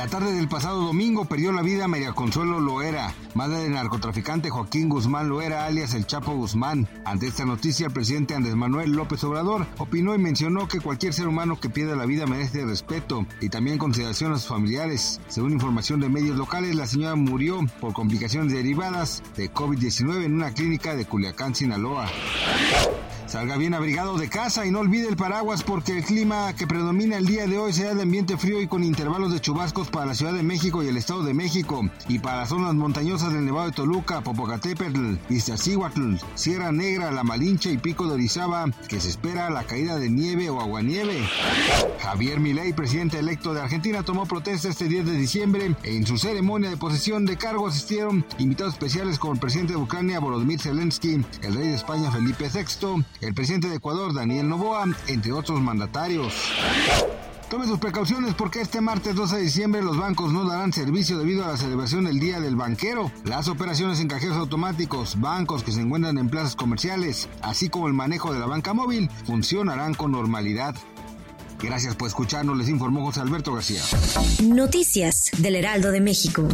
La tarde del pasado domingo perdió la vida María Consuelo Loera, madre del narcotraficante Joaquín Guzmán Loera, alias el Chapo Guzmán. Ante esta noticia, el presidente Andrés Manuel López Obrador opinó y mencionó que cualquier ser humano que pierda la vida merece respeto y también consideración a sus familiares. Según información de medios locales, la señora murió por complicaciones derivadas de COVID-19 en una clínica de Culiacán, Sinaloa. Salga bien abrigado de casa y no olvide el paraguas porque el clima que predomina el día de hoy será de ambiente frío y con intervalos de chubascos para la Ciudad de México y el Estado de México y para las zonas montañosas del Nevado de Toluca, Popocatépetl, Iztaccíhuatl, Sierra Negra, La Malinche y Pico de Orizaba, que se espera la caída de nieve o aguanieve. Javier Milei, presidente electo de Argentina, tomó protesta este 10 de diciembre. En su ceremonia de posesión de cargo asistieron invitados especiales como el presidente de Ucrania, Volodymyr Zelensky, el rey de España, Felipe VI, el presidente de Ecuador, Daniel Novoa, entre otros mandatarios. Tome sus precauciones porque este martes 12 de diciembre los bancos no darán servicio debido a la celebración del Día del Banquero. Las operaciones en cajeros automáticos, bancos que se encuentran en plazas comerciales, así como el manejo de la banca móvil, funcionarán con normalidad. Gracias por escucharnos, les informó José Alberto García. Noticias del Heraldo de México.